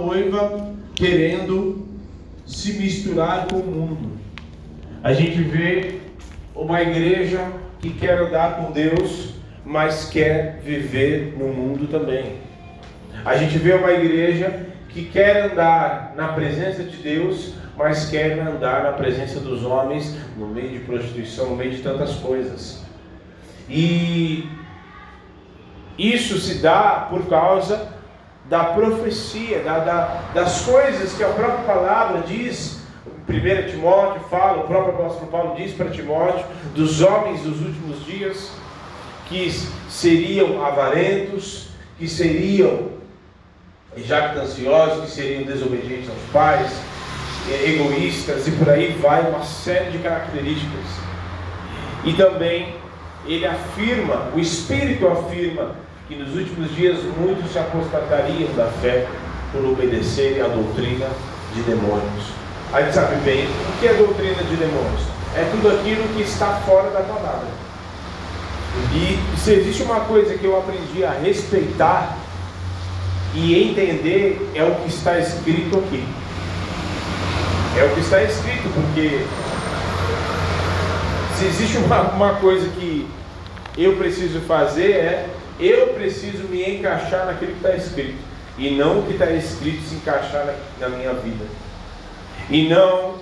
noiva querendo se misturar com o mundo. A gente vê uma igreja que quer andar com Deus, mas quer viver no mundo também. A gente vê uma igreja que quer andar na presença de Deus, mas quer andar na presença dos homens, no meio de prostituição, no meio de tantas coisas. E isso se dá por causa da profecia, da, da, das coisas que a própria palavra diz. 1 Timóteo fala, o próprio apóstolo Paulo diz para Timóteo, dos homens dos últimos dias, que seriam avarentos, que seriam jactanciosos, que seriam desobedientes aos pais, egoístas e por aí vai, uma série de características. E também ele afirma, o Espírito afirma, que nos últimos dias muitos se apostatariam da fé por obedecerem à doutrina de demônios. A gente sabe bem o que é doutrina de demônios. É tudo aquilo que está fora da palavra. E se existe uma coisa que eu aprendi a respeitar e entender, é o que está escrito aqui. É o que está escrito, porque se existe uma, uma coisa que eu preciso fazer é eu preciso me encaixar naquilo que está escrito e não o que está escrito se encaixar na, na minha vida. E não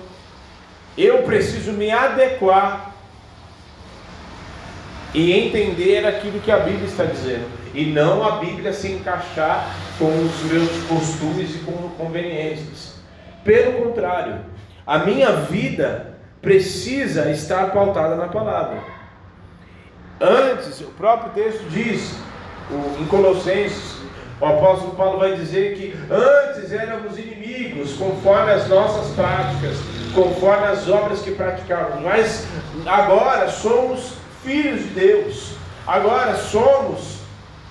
eu preciso me adequar e entender aquilo que a Bíblia está dizendo e não a Bíblia se encaixar com os meus costumes e com conveniências. Pelo contrário, a minha vida precisa estar pautada na palavra. Antes, o próprio texto diz, em Colossenses, o apóstolo Paulo vai dizer que antes éramos inimigos, conforme as nossas práticas, conforme as obras que praticávamos, mas agora somos filhos de Deus, agora somos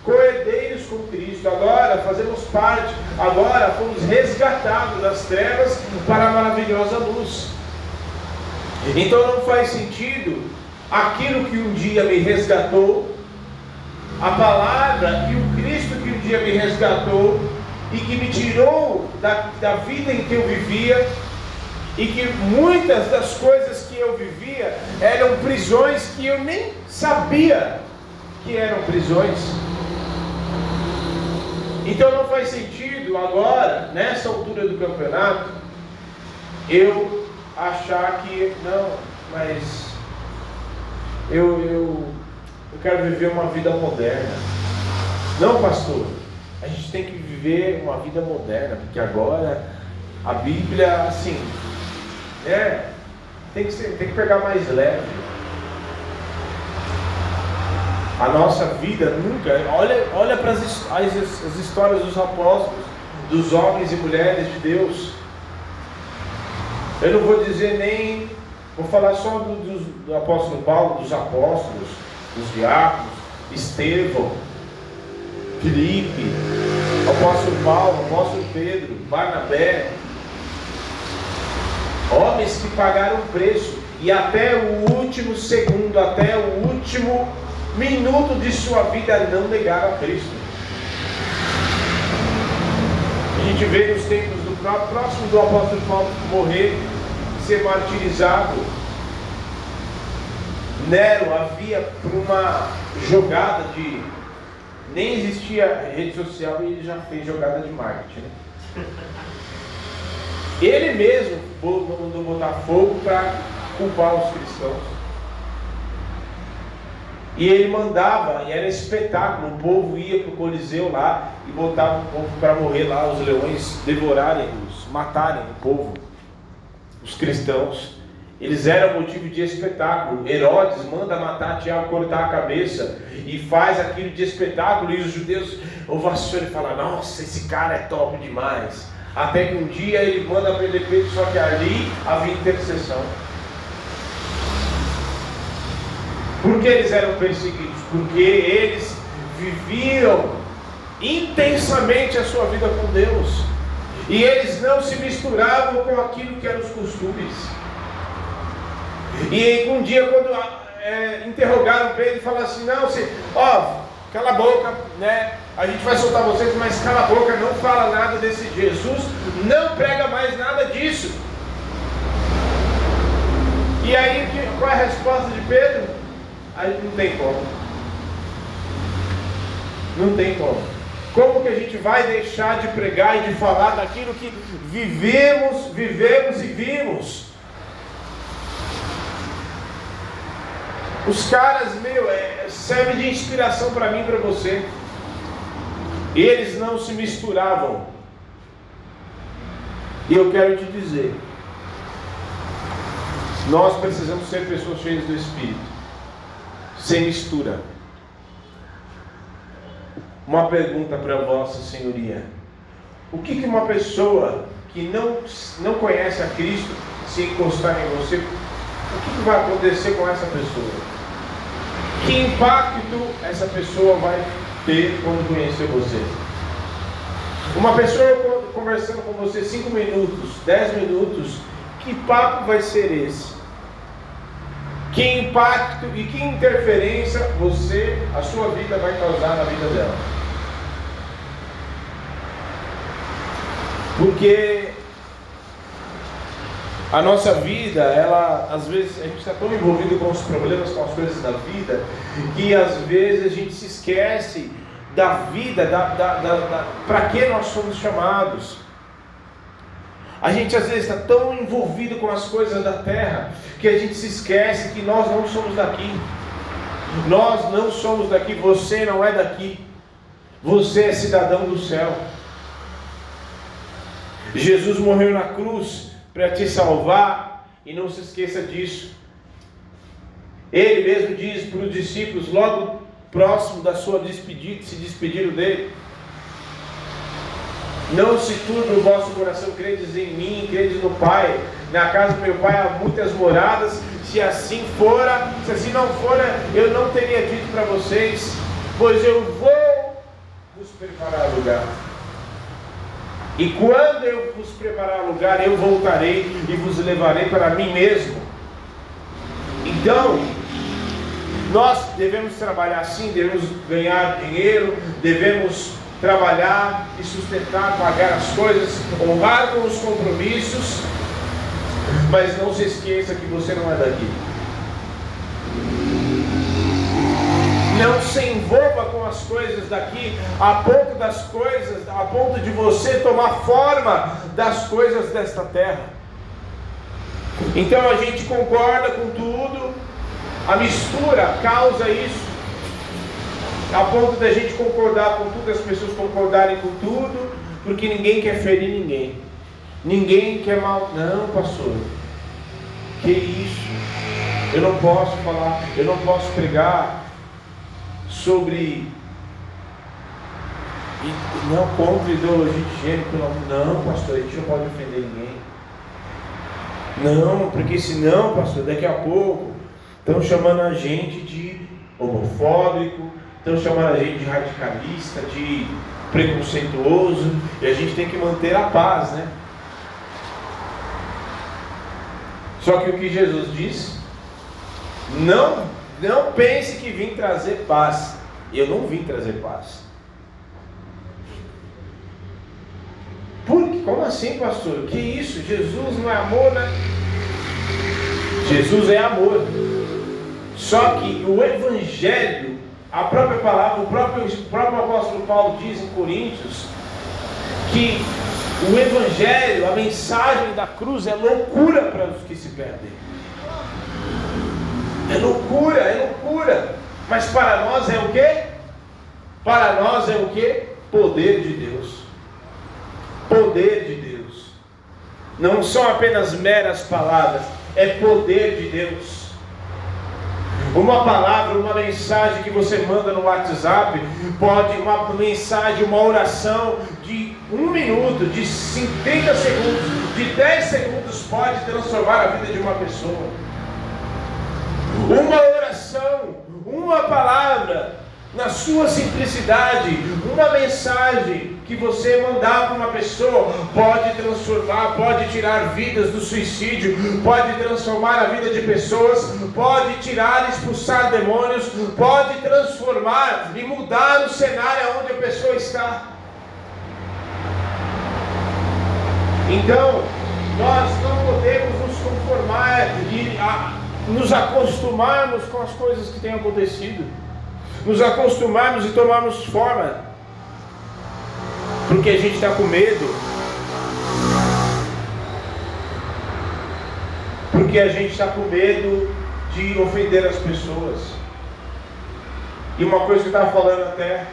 coerdeiros com Cristo, agora fazemos parte, agora fomos resgatados das trevas para a maravilhosa luz. Então não faz sentido aquilo que um dia me resgatou, a palavra e o Cristo que um dia me resgatou e que me tirou da, da vida em que eu vivia, e que muitas das coisas que eu vivia eram prisões que eu nem sabia que eram prisões. Então não faz sentido agora, nessa altura do campeonato, eu achar que não, mas eu, eu, eu quero viver uma vida moderna. Não, pastor, a gente tem que viver uma vida moderna, porque agora a Bíblia, assim, é, tem que, ser, tem que pegar mais leve. A nossa vida nunca. Olha, olha para as, as, as histórias dos apóstolos, dos homens e mulheres de Deus. Eu não vou dizer nem. Vou falar só do, do, do apóstolo Paulo, dos apóstolos, dos diáconos, Estevão, Filipe, apóstolo Paulo, apóstolo Pedro, Barnabé. Homens que pagaram preço e até o último segundo, até o último minuto de sua vida não negaram a Cristo. A gente vê nos tempos do próximo do apóstolo Paulo morrer, ser martirizado. Nero havia por uma jogada de. Nem existia rede social e ele já fez jogada de marketing. Né? Ele mesmo mandou botar fogo para culpar os cristãos. E ele mandava, e era espetáculo, o povo ia para o Coliseu lá e botava o povo para morrer lá, os leões devorarem-os, matarem o povo, os cristãos. Eles eram motivo de espetáculo. Herodes manda matar Tiago, cortar a cabeça e faz aquilo de espetáculo. E os judeus ovacionam e falam: Nossa, esse cara é top demais. Até que um dia ele manda prender Pedro, só que ali havia intercessão. Por que eles eram perseguidos? Porque eles viviam intensamente a sua vida com Deus. E eles não se misturavam com aquilo que eram os costumes. E um dia, quando é, interrogaram Pedro, falaram assim: Não, você, ó, cala a boca, né? a gente vai soltar vocês, mas cala a boca, não fala nada desse Jesus, não prega mais nada disso. E aí, qual é a resposta de Pedro? Aí não tem como. Não tem como. Como que a gente vai deixar de pregar e de falar daquilo que vivemos, vivemos e vimos? Os caras, meu, é, serve de inspiração para mim e para você. Eles não se misturavam. E eu quero te dizer, nós precisamos ser pessoas cheias do Espírito, sem mistura. Uma pergunta para Vossa Senhoria: o que, que uma pessoa que não, não conhece a Cristo, se encostar em você, o que, que vai acontecer com essa pessoa? Que impacto essa pessoa vai ter quando conhecer você? Uma pessoa conversando com você cinco minutos, dez minutos, que papo vai ser esse? Que impacto e que interferência você, a sua vida vai causar na vida dela? Porque a nossa vida, ela, às vezes, a gente está tão envolvido com os problemas, com as coisas da vida, que às vezes a gente se esquece da vida, da, da, da, da para que nós somos chamados. A gente às vezes está tão envolvido com as coisas da terra que a gente se esquece que nós não somos daqui. Nós não somos daqui, você não é daqui. Você é cidadão do céu. Jesus morreu na cruz para te salvar, e não se esqueça disso. Ele mesmo diz para os discípulos, logo próximo da sua despedida, se despediram dele: Não se turbe o vosso coração, credes em mim, credes no Pai. Na casa do meu Pai há muitas moradas. Se assim fora, se assim não fora, eu não teria dito para vocês, pois eu vou vos preparar lugar. E quando eu vos preparar lugar, eu voltarei e vos levarei para mim mesmo. Então, nós devemos trabalhar assim, devemos ganhar dinheiro, devemos trabalhar e sustentar, pagar as coisas, honrar com os compromissos, mas não se esqueça que você não é daqui. Não se envolva com as coisas daqui, a ponto das coisas, a ponto de você tomar forma das coisas desta terra. Então a gente concorda com tudo, a mistura causa isso, a ponto da gente concordar com tudo, as pessoas concordarem com tudo, porque ninguém quer ferir ninguém, ninguém quer mal. Não, pastor, que isso? Eu não posso falar, eu não posso pregar sobre não contra ideologia de gênero, não, não, pastor, a gente não pode ofender ninguém. Não, porque senão, pastor, daqui a pouco estão chamando a gente de homofóbico, estão chamando a gente de radicalista, de preconceituoso, e a gente tem que manter a paz, né? Só que o que Jesus disse, não não pense que vim trazer paz. Eu não vim trazer paz. Por, como assim, pastor? Que isso? Jesus não é amor, né? Jesus é amor. Só que o Evangelho, a própria palavra, o próprio, o próprio apóstolo Paulo diz em Coríntios, que o Evangelho, a mensagem da cruz é loucura para os que se perdem. É loucura, é loucura. Mas para nós é o que? Para nós é o que? Poder de Deus. Poder de Deus. Não são apenas meras palavras, é poder de Deus. Uma palavra, uma mensagem que você manda no WhatsApp, pode, uma mensagem, uma oração de um minuto, de 50 segundos, de 10 segundos, pode transformar a vida de uma pessoa uma oração, uma palavra, na sua simplicidade, uma mensagem que você mandar para uma pessoa pode transformar, pode tirar vidas do suicídio, pode transformar a vida de pessoas, pode tirar, expulsar demônios, pode transformar e mudar o cenário onde a pessoa está. Então, nós não podemos nos conformar e a, nos acostumarmos com as coisas que têm acontecido, nos acostumarmos e tomarmos forma, porque a gente está com medo, porque a gente está com medo de ofender as pessoas. E uma coisa que eu estava falando até,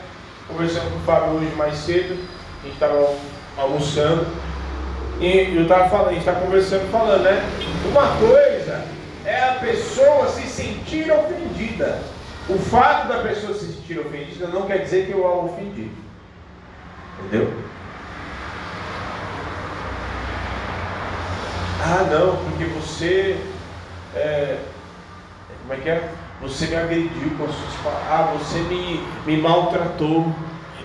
conversando com o Fábio hoje mais cedo, a gente estava almoçando, e eu estava falando, a gente estava conversando falando, né? Uma coisa é a pessoa se sentir ofendida. O fato da pessoa se sentir ofendida não quer dizer que eu a ofendi. Entendeu? Ah, não, porque você. É, como é que é? Você me agrediu com as suas palavras. Ah, você me, me maltratou.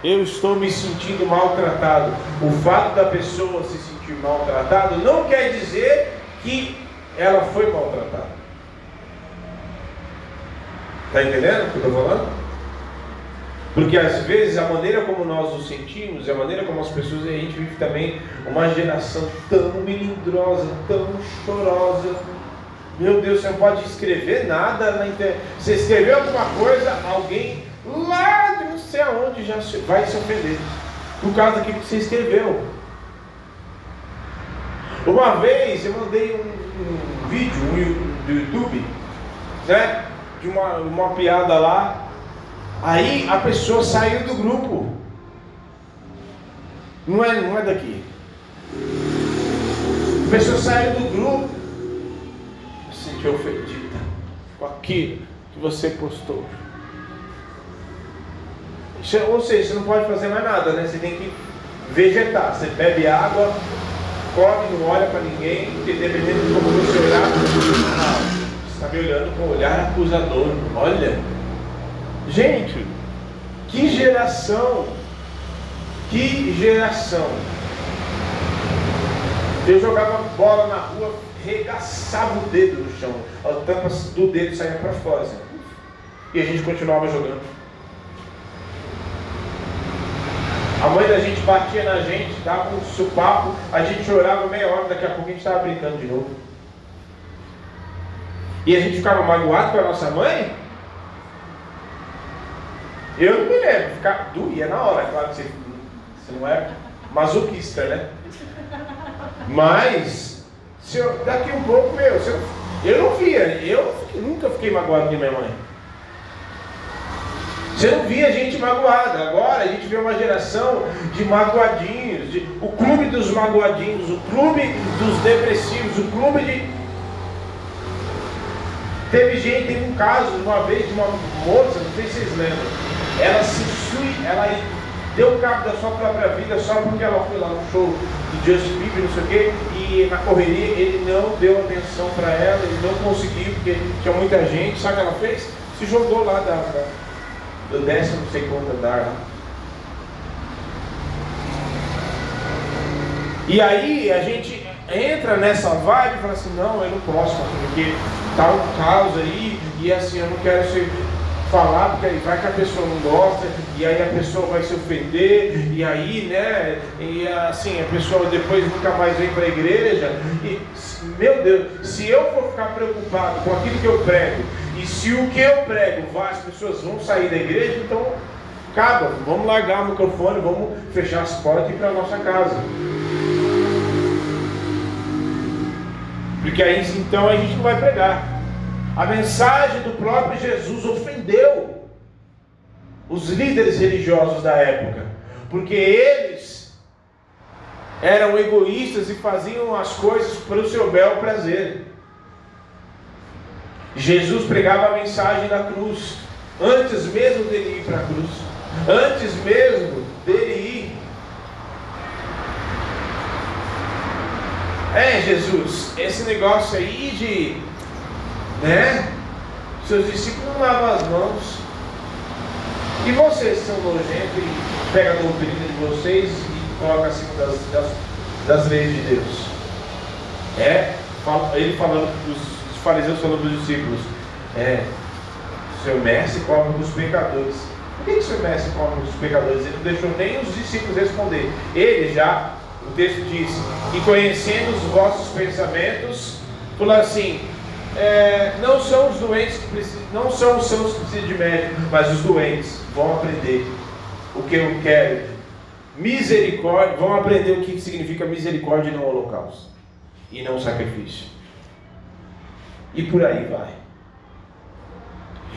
Eu estou me sentindo maltratado. O fato da pessoa se sentir maltratada não quer dizer que ela foi maltratada. Está entendendo o que eu estou falando? Porque às vezes a maneira como nós nos sentimos, a maneira como as pessoas, a gente vive também uma geração tão melindrosa, tão chorosa. Meu Deus, você não pode escrever nada na internet. Você escreveu alguma coisa, alguém lá de não sei aonde já vai se ofender. Por causa daquilo que você escreveu. Uma vez eu mandei um, um vídeo um, do YouTube, né? De uma, uma piada lá. Aí a pessoa saiu do grupo. Não é, não é daqui. A pessoa saiu do grupo. Se sentiu ofendida com aquilo que você postou. Ou seja, você não pode fazer mais nada, né? Você tem que vegetar. Você bebe água, come, não olha para ninguém, porque dependendo de como você olhar, você está me olhando com um olhar acusador. Olha, gente, que geração, que geração. Eu jogava bola na rua, regaçava o dedo no chão, a tampa do dedo saía para fora. Assim. E a gente continuava jogando. A mãe da gente batia na gente, dava um supapo, a gente chorava meia hora, daqui a pouco a gente estava brincando de novo. E a gente ficava magoado com a nossa mãe? Eu não me lembro, ficar doía na hora, claro que você, você não é masoquista, né? Mas, eu, daqui um pouco, meu, eu, eu não via, eu nunca fiquei magoado com minha mãe. Você não via gente magoada. Agora a gente vê uma geração de magoadinhos, de, o clube dos magoadinhos, o clube dos depressivos, o clube de. Teve gente, teve um caso uma vez de uma moça, não sei se vocês lembram, ela se sui, ela deu cabo da sua própria vida só porque ela foi lá no show do Justin Bieber, não sei o quê, e na correria ele não deu atenção para ela, ele não conseguiu, porque tinha muita gente, sabe o que ela fez? Se jogou lá da, da do décimo quanto andar E aí a gente entra nessa vibe e fala assim, não, eu não posso, porque tá um caos aí, e assim, eu não quero ser falar, porque aí vai que a pessoa não gosta, e aí a pessoa vai se ofender, e aí, né, e assim, a pessoa depois nunca mais vem para a igreja, e, meu Deus, se eu for ficar preocupado com aquilo que eu prego, e se o que eu prego, as pessoas vão sair da igreja, então acaba, vamos largar o microfone, vamos fechar as portas e ir para a nossa casa. Porque aí então a gente não vai pregar. A mensagem do próprio Jesus ofendeu os líderes religiosos da época, porque eles eram egoístas e faziam as coisas para o seu bel prazer. Jesus pregava a mensagem da cruz, antes mesmo dele ir para a cruz, antes mesmo dele ir. É, Jesus, esse negócio aí de né? Seus discípulos não lavam as mãos. E vocês são nojentos e pegam a doutrina de vocês e colocam acima das, das, das leis de Deus. É, ele falando, os fariseus falando para os discípulos, é, seu mestre cobra dos pecadores. Por que, que seu mestre come os pecadores? Ele não deixou nem os discípulos responder. Ele já, o texto diz, e conhecendo os vossos pensamentos, falou assim: é, não são os doentes que precisam, não são os sãos que precisam de médico, mas os doentes vão aprender o que eu quero. Misericórdia, vão aprender o que significa misericórdia e não holocausto. E não sacrifício. E por aí vai.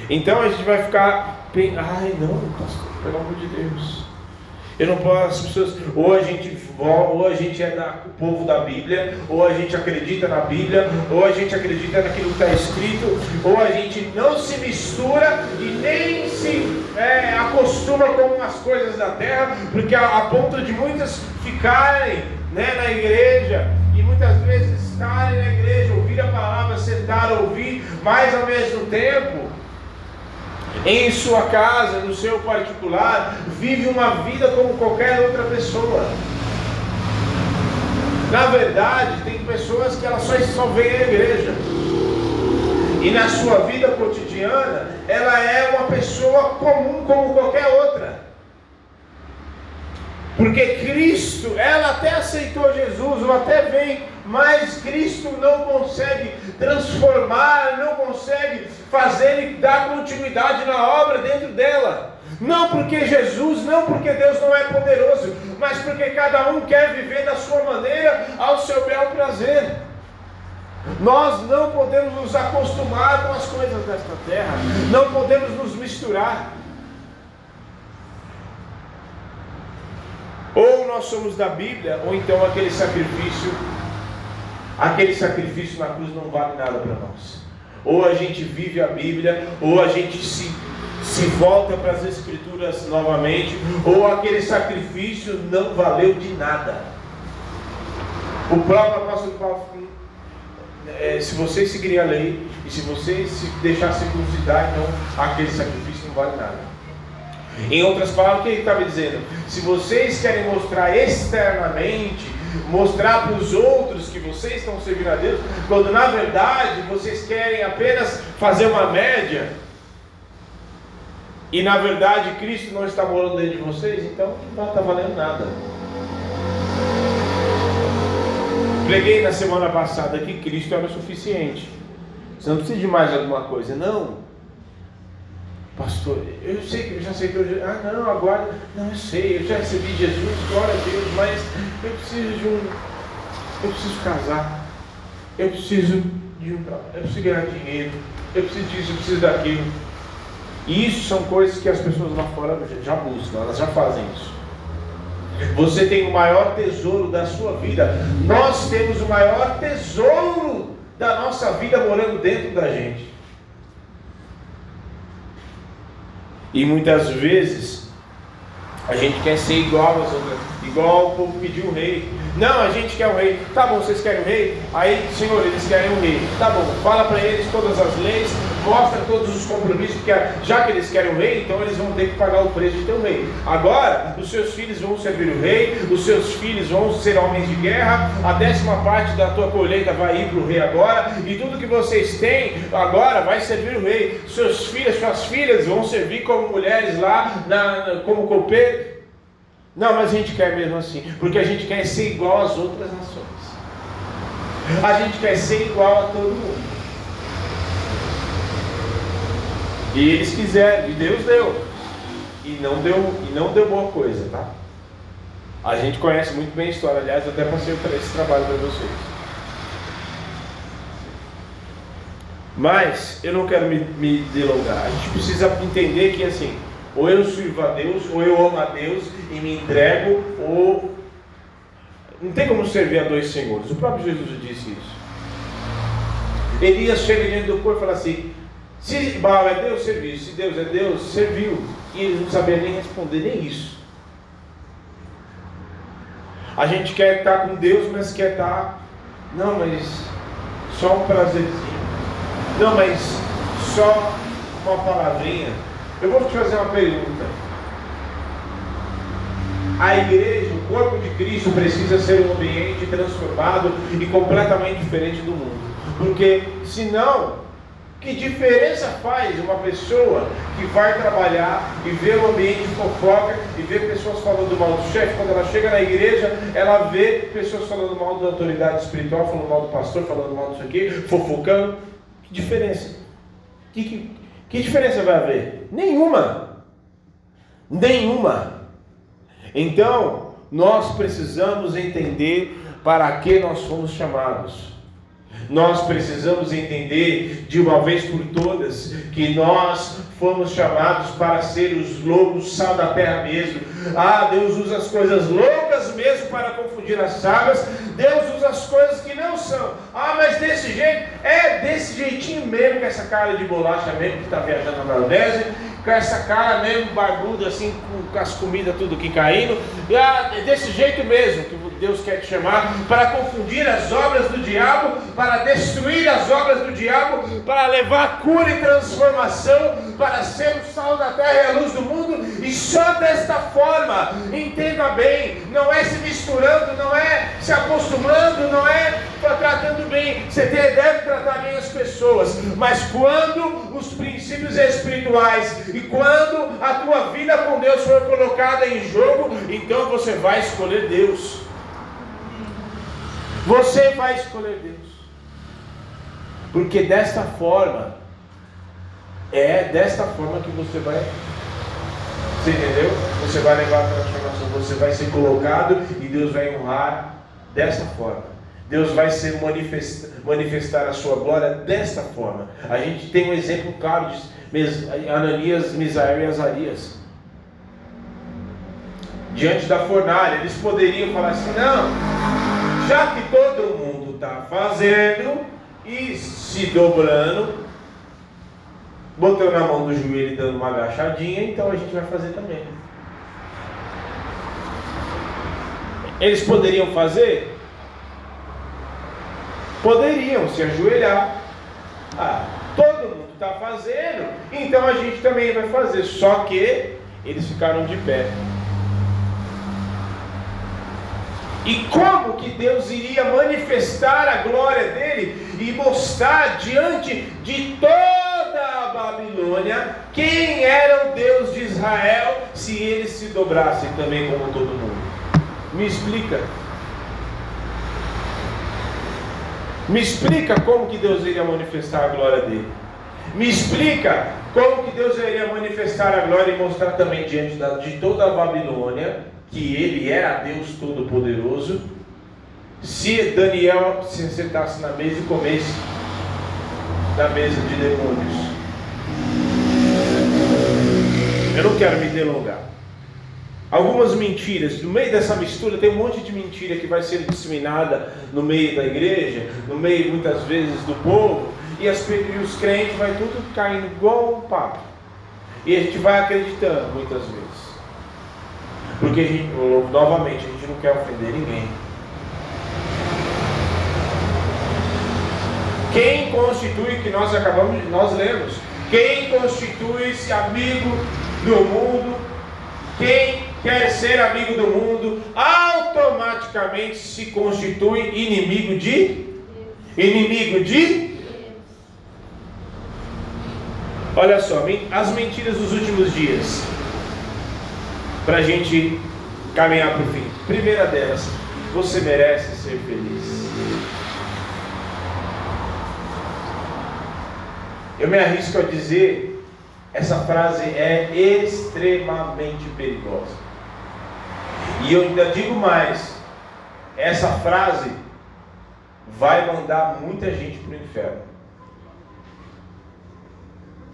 Então a gente vai ficar. Ai não, pastor, pelo amor de Deus. Eu não posso, as pessoas, ou a gente ou a gente é da, o povo da Bíblia, ou a gente acredita na Bíblia, ou a gente acredita naquilo que está escrito, ou a gente não se mistura e nem se é, acostuma com as coisas da terra, porque a, a ponto de muitas ficarem né, na igreja e muitas vezes estarem na igreja, ouvir a palavra, sentar, ouvir, mas ao mesmo tempo em sua casa, no seu particular, vive uma vida como qualquer outra pessoa. Na verdade, tem pessoas que elas só, só vêm à igreja. E na sua vida cotidiana, ela é uma pessoa comum como qualquer outra. Porque Cristo, ela até aceitou Jesus, ou até vem, mas Cristo não consegue transformar, não consegue fazer e dar continuidade na obra dentro dela. Não porque Jesus, não porque Deus não é poderoso, mas porque cada um quer viver da sua maneira, ao seu bel prazer. Nós não podemos nos acostumar com as coisas desta terra, não podemos nos misturar. Ou nós somos da Bíblia, ou então aquele sacrifício, aquele sacrifício na cruz não vale nada para nós. Ou a gente vive a Bíblia, ou a gente se, se volta para as Escrituras novamente, ou aquele sacrifício não valeu de nada. O próprio apóstolo Paulo é, se vocês seguirem a lei e se vocês se deixar circuncidar, então aquele sacrifício não vale nada. Em outras palavras, o que ele estava dizendo? Se vocês querem mostrar externamente, mostrar para os outros que vocês estão servindo a Deus, quando na verdade vocês querem apenas fazer uma média, e na verdade Cristo não está morando dentro de vocês, então não está valendo nada. Preguei na semana passada que Cristo era o suficiente. Você não precisa de mais alguma coisa, não. Pastor, eu sei que eu já aceitou Jesus. Ah, não, agora. Não, eu sei, eu já recebi Jesus, glória a Deus, mas eu preciso de um. Eu preciso casar. Eu preciso de um. Eu preciso ganhar dinheiro. Eu preciso disso, eu preciso daquilo. E isso são coisas que as pessoas lá fora já buscam, elas já fazem isso. Você tem o maior tesouro da sua vida. Nós temos o maior tesouro da nossa vida morando dentro da gente. E muitas vezes a gente quer ser igual às outras, igual o povo pediu o rei. Não, a gente quer o rei. Tá bom, vocês querem o rei? Aí, Senhor, eles querem o rei. Tá bom, fala para eles todas as leis, mostra todos os compromissos, porque já que eles querem o rei, então eles vão ter que pagar o preço de ter o rei. Agora, os seus filhos vão servir o rei, os seus filhos vão ser homens de guerra, a décima parte da tua colheita vai ir para o rei agora, e tudo que vocês têm agora vai servir o rei. Seus filhos, suas filhas vão servir como mulheres lá, na, como copeiro. Não, mas a gente quer mesmo assim, porque a gente quer ser igual às outras nações. A gente quer ser igual a todo mundo. E eles quiseram, e Deus deu. E não deu, e não deu boa coisa, tá? A gente conhece muito bem a história, aliás, eu até passei esse trabalho para vocês. Mas eu não quero me, me delongar. A gente precisa entender que assim, ou eu sirvo a Deus, ou eu amo a Deus e me entrego, ou não tem como servir a dois senhores. O próprio Jesus disse isso. Elias chega diante do povo e fala assim: se Baal é Deus, serviu. Se Deus é Deus, serviu. E eles não sabiam nem responder nem isso. A gente quer estar com Deus, mas quer estar. Não, mas só um prazerzinho. Não, mas só uma palavrinha. Eu vou te fazer uma pergunta. A igreja, o corpo de Cristo, precisa ser um ambiente transformado e completamente diferente do mundo. Porque senão Que diferença faz uma pessoa que vai trabalhar e vê o ambiente fofoca e vê pessoas falando mal do chefe, quando ela chega na igreja, ela vê pessoas falando mal da autoridade espiritual, falando mal do pastor, falando mal disso aqui, fofocando. Que diferença? Que, que, que diferença vai haver? Nenhuma. Nenhuma. Então, nós precisamos entender para que nós fomos chamados. Nós precisamos entender de uma vez por todas que nós fomos chamados para ser os lobos sal da terra mesmo. Ah, Deus usa as coisas loucas mesmo para confundir as sábias. Deus usa as coisas que não são. Ah, mas desse jeito, é desse jeitinho mesmo, com essa cara de bolacha mesmo que está viajando na maionese com essa cara mesmo barbuda, assim, com as comidas tudo que caindo. Ah, desse jeito mesmo Deus quer te chamar, para confundir as obras do diabo, para destruir as obras do diabo, para levar cura e transformação, para ser o sal da terra e a luz do mundo, e só desta forma, entenda bem, não é se misturando, não é se acostumando, não é tratando bem, você deve tratar bem as pessoas, mas quando os princípios espirituais e quando a tua vida com Deus for colocada em jogo, então você vai escolher Deus. Você vai escolher Deus. Porque desta forma, é desta forma que você vai. Você entendeu? Você vai levar a transformação, você vai ser colocado e Deus vai honrar desta forma. Deus vai ser manifestar, manifestar a sua glória desta forma. A gente tem um exemplo claro de Ananias, Misael e Azarias. Diante da fornalha, eles poderiam falar assim: não, já que todo mundo está fazendo e se dobrando, botando na mão do joelho e dando uma agachadinha, então a gente vai fazer também. Eles poderiam fazer? Poderiam se ajoelhar. Ah, todo mundo está fazendo, então a gente também vai fazer. Só que eles ficaram de pé. E como que Deus iria manifestar a glória dele e mostrar diante de toda a Babilônia quem era o Deus de Israel se eles se dobrassem também como todo mundo? Me explica. Me explica como que Deus iria manifestar a glória dele. Me explica como que Deus iria manifestar a glória e mostrar também diante de toda a Babilônia que ele era Deus Todo-Poderoso, se Daniel se sentasse na mesa e comesse da mesa de demônios. Eu não quero me delongar. Algumas mentiras, no meio dessa mistura tem um monte de mentira que vai ser disseminada no meio da igreja, no meio muitas vezes do povo, e, as, e os crentes vai tudo caindo igual um papo. E a gente vai acreditando muitas vezes. Porque, a gente, novamente, a gente não quer ofender ninguém. Quem constitui, que nós acabamos, nós lemos, quem constitui-se amigo do mundo, quem quer ser amigo do mundo, automaticamente se constitui inimigo de? Inimigo de? Olha só, as mentiras dos últimos dias para a gente caminhar para o fim. Primeira delas, você merece ser feliz. Eu me arrisco a dizer, essa frase é extremamente perigosa. E eu ainda digo mais, essa frase vai mandar muita gente para o inferno.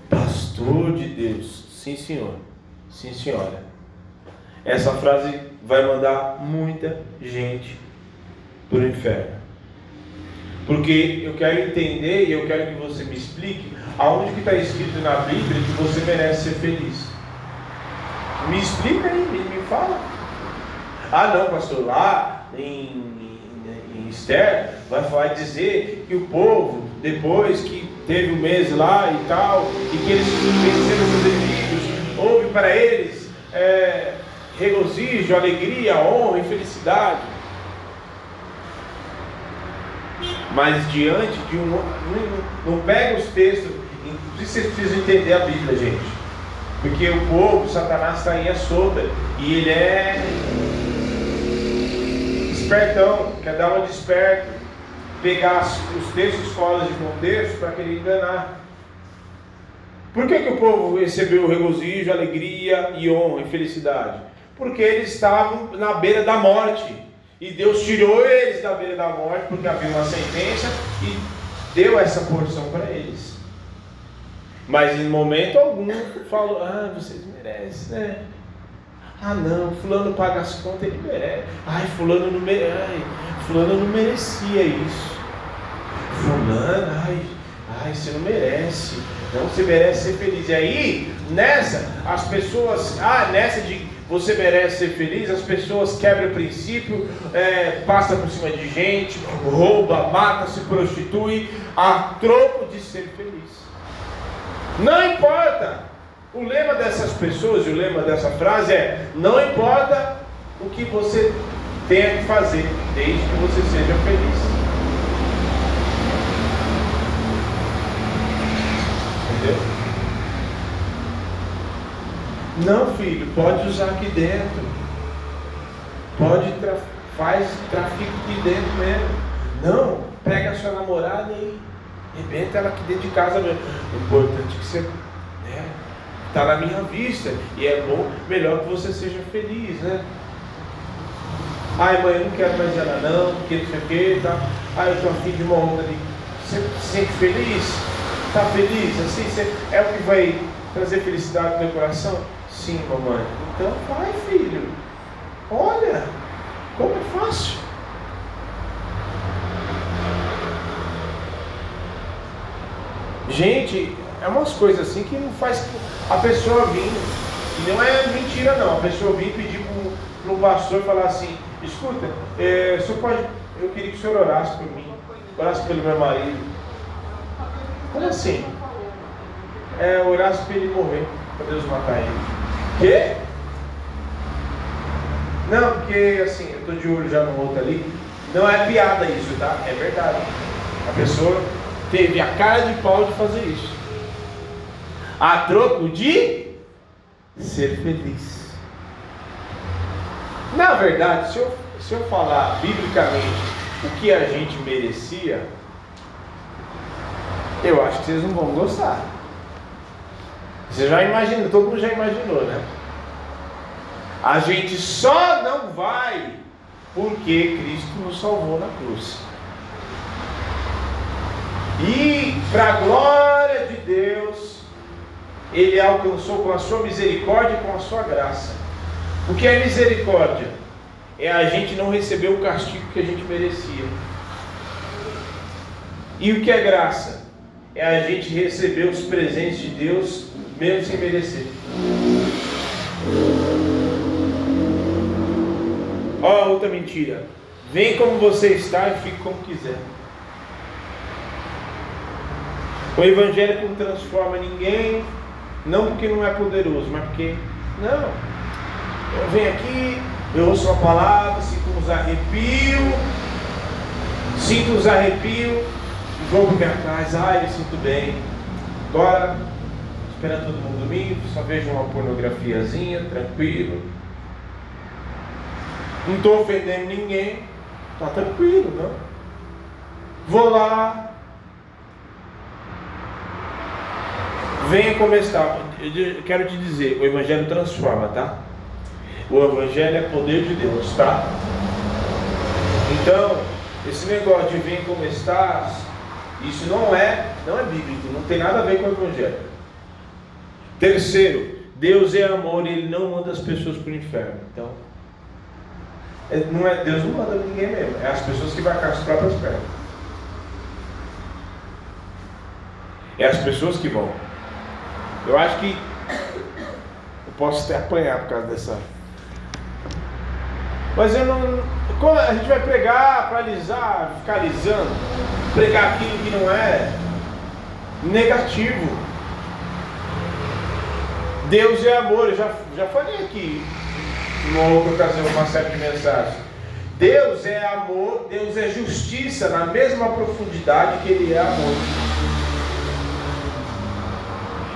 Pastor de Deus, sim senhor, sim senhora. Essa frase vai mandar muita gente para o inferno. Porque eu quero entender e eu quero que você me explique aonde que está escrito na Bíblia que você merece ser feliz. Me explica aí, me, fala. Ah não, pastor, lá em, em, em Esther vai, vai dizer que o povo, depois que teve um mês lá e tal, e que eles venceram os inimigos, houve para eles é, regozijo, alegria, honra e felicidade. Mas diante de um. Não, pega os textos Por vocês precisam entender a Bíblia, gente. Porque o povo, Satanás está aí à solta. E ele é espertão, quer dar uma desperto, pegar os textos fora de contexto para querer enganar. Por que, que o povo recebeu regozijo, alegria e honra e felicidade? Porque eles estavam na beira da morte. E Deus tirou eles da beira da morte, porque havia uma sentença, e deu essa porção para eles. Mas em momento algum falou, ah, vocês merecem, né? Ah não, fulano paga as contas, ele merece. Ai, fulano não, mere... ai, fulano não merecia isso. Fulano, ai, ai, você não merece. Não, você merece ser feliz. E aí, nessa, as pessoas, ah, nessa de você merece ser feliz, as pessoas quebram o princípio, é, passa por cima de gente, rouba, mata, se prostitui, a troco de ser feliz. Não importa. O lema dessas pessoas e o lema dessa frase é: não importa o que você tenha que fazer, desde que você seja feliz. Entendeu? Não, filho, pode usar aqui dentro. Pode tra faz trafico aqui dentro mesmo. Não, pega a sua namorada e rebenta ela aqui dentro de casa mesmo. O importante é que você né, está na minha vista. E é bom, melhor que você seja feliz, né? Ai mãe, eu não quero mais ela não, porque não sei o que, tá? Ai, eu estou afim de uma onda ali. Você se sente feliz? Está feliz? Assim, você, é o que vai trazer felicidade no teu coração? Sim, mamãe. Então vai, filho. Olha, como é fácil. Gente, é umas coisas assim que não faz a pessoa vir. E não é mentira não. A pessoa vir pedir para o pastor falar assim, escuta, é, pode. Eu queria que o senhor orasse por mim, orasse pelo meu marido. Como assim? É, orasse para ele morrer, para Deus matar ele. Quê? Não, porque assim, eu estou de olho já no outro ali. Não é piada isso, tá? É verdade. A pessoa teve a cara de pau de fazer isso. A troco de ser feliz. Na verdade, se eu, se eu falar biblicamente o que a gente merecia, eu acho que vocês não vão gostar. Você já imagina, todo mundo já imaginou, né? A gente só não vai porque Cristo nos salvou na cruz. E para a glória de Deus, Ele alcançou com a sua misericórdia e com a sua graça. O que é misericórdia? É a gente não receber o castigo que a gente merecia. E o que é graça? É a gente receber os presentes de Deus mesmo sem merecer. Ó, outra mentira. Vem como você está e fique como quiser. O Evangelho não transforma ninguém, não porque não é poderoso, mas porque, não. Eu venho aqui, eu ouço uma palavra, sinto uns arrepios, sinto uns arrepios, vou para minha casa, ai, eu sinto bem. Agora esperando todo mundo dormir, só vejo uma pornografiazinha, tranquilo. Não estou ofendendo ninguém, está tranquilo, não? Vou lá. Venha como está. Eu quero te dizer, o Evangelho transforma, tá? O Evangelho é poder de Deus, tá? Então, esse negócio de vir como estás, isso não é, não é bíblico, não tem nada a ver com o Evangelho. Terceiro, Deus é amor e Ele não manda as pessoas para o inferno. Então, é, não é, Deus não manda ninguém mesmo, é as pessoas que vão com as próprias pernas. É as pessoas que vão. Eu acho que eu posso até apanhar por causa dessa. Mas eu não. A gente vai pregar para alisar, ficar alisando, pregar aquilo que não é negativo. Deus é amor, eu já, já falei aqui, numa outra ocasião, uma série de mensagens. Deus é amor, Deus é justiça na mesma profundidade que Ele é amor.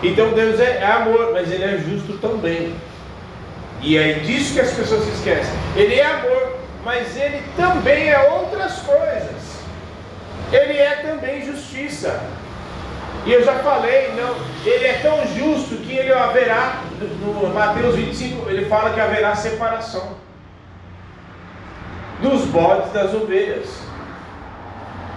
Então Deus é, é amor, mas Ele é justo também. E é disso que as pessoas se esquecem. Ele é amor, mas Ele também é outras coisas. Ele é também justiça. E eu já falei, não, ele é tão justo que ele haverá, no Mateus 25, ele fala que haverá separação dos bodes das ovelhas.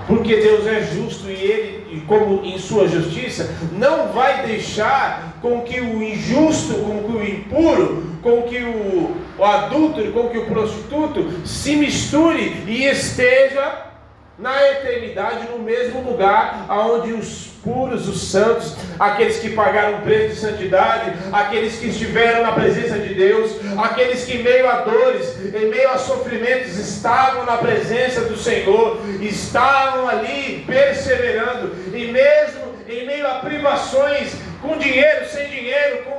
Porque Deus é justo e ele, como em sua justiça, não vai deixar com que o injusto, com que o impuro, com que o, o adúltero, com que o prostituto se misture e esteja na eternidade no mesmo lugar aonde os puros, os santos, aqueles que pagaram preço de santidade, aqueles que estiveram na presença de Deus, aqueles que em meio a dores, em meio a sofrimentos estavam na presença do Senhor, estavam ali perseverando e mesmo em meio a privações, com dinheiro, sem dinheiro, com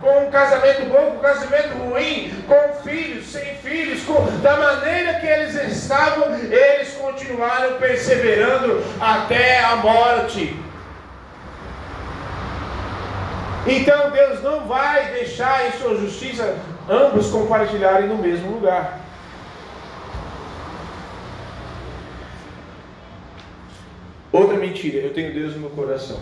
com um casamento bom, com um casamento ruim, com filhos, sem filhos, com, da maneira que eles estavam, eles continuaram perseverando até a morte. Então Deus não vai deixar em sua justiça ambos compartilharem no mesmo lugar. Outra mentira, eu tenho Deus no meu coração.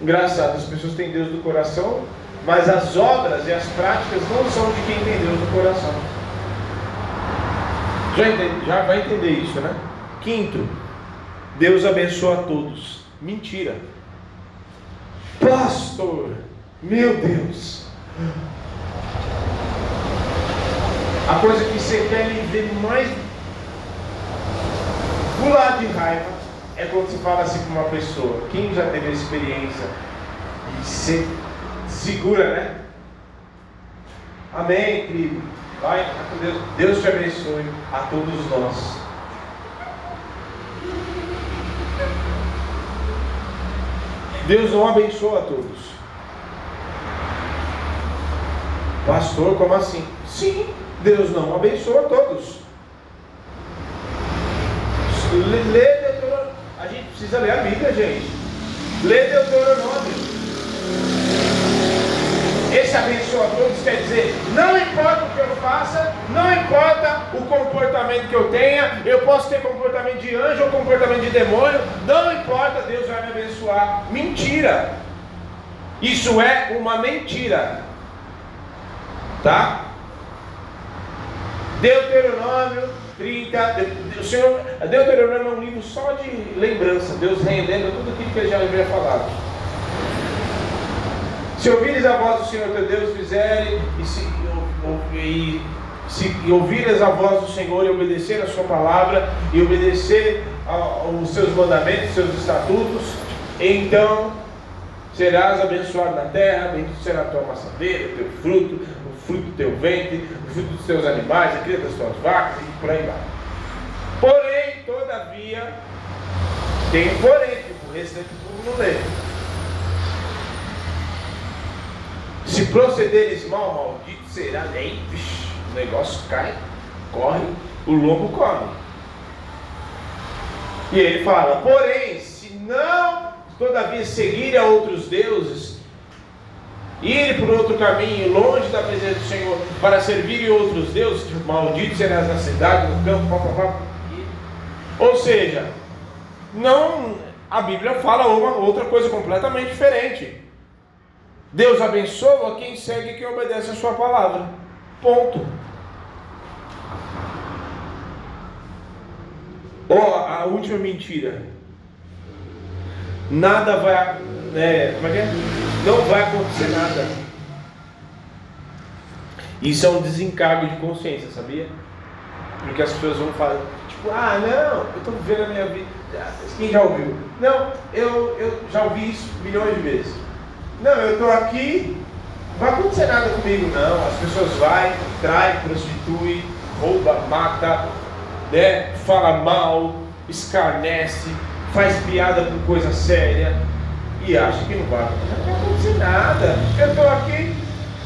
Engraçado, as pessoas têm Deus no coração, mas as obras e as práticas não são de quem tem Deus no coração. Já, entende, já vai entender isso, né? Quinto, Deus abençoa a todos. Mentira. Pastor, meu Deus. A coisa que você quer me ver mais pular de raiva é quando você fala assim com uma pessoa. Quem já teve a experiência de ser segura, né? Amém, querido. Vai, Deus. Deus te abençoe a todos nós. Deus não abençoa a todos. Pastor, como assim? Sim, Deus não abençoa a todos. Lê Deuteronômio. A gente precisa ler a Bíblia, gente. Lê Deuteronômio. Esse abençoa todos quer dizer, não importa o que eu faça, não importa o comportamento que eu tenha, eu posso ter comportamento de anjo ou comportamento de demônio, não importa, Deus vai me abençoar. Mentira! Isso é uma mentira. Tá? Deuteronômio 30. O Senhor, Deuteronômio é um livro só de lembrança. Deus relembra tudo aquilo que ele já havia falado. Se ouvires a voz do Senhor teu Deus, fizere e se, e, se e ouvires a voz do Senhor e obedecer a sua palavra e obedecer aos seus mandamentos, seus estatutos, então serás abençoado na terra, bendito será a tua maçadeira, o teu fruto, o fruto do teu ventre, o fruto dos teus animais, a cria das tuas vacas e por aí vai. Porém, todavia, tem um porém, que esse daqui tudo não lê. Se procederes mal, maldito será. Aí, o negócio cai, corre, o lobo come. E ele fala: porém, se não, todavia, seguir a outros deuses, ir por outro caminho, longe da presença do Senhor, para servir outros deuses, maldito serás na cidade, no campo, papapá. Ou seja, não, a Bíblia fala uma outra coisa completamente diferente. Deus abençoa quem segue e quem obedece a sua palavra. Ponto. Ó, oh, a última mentira. Nada vai. É, como é que é? Não vai acontecer nada. Isso é um desencargo de consciência, sabia? Porque as pessoas vão falar, tipo, ah, não, eu estou vivendo a minha vida. Quem já ouviu? Não, eu, eu já ouvi isso milhões de vezes. Não, eu estou aqui, não vai acontecer nada comigo, não. As pessoas vai, trai, prostitui, rouba, mata, né? fala mal, escarnece, faz piada com coisa séria e acha que não vai, não vai acontecer nada. Eu estou aqui,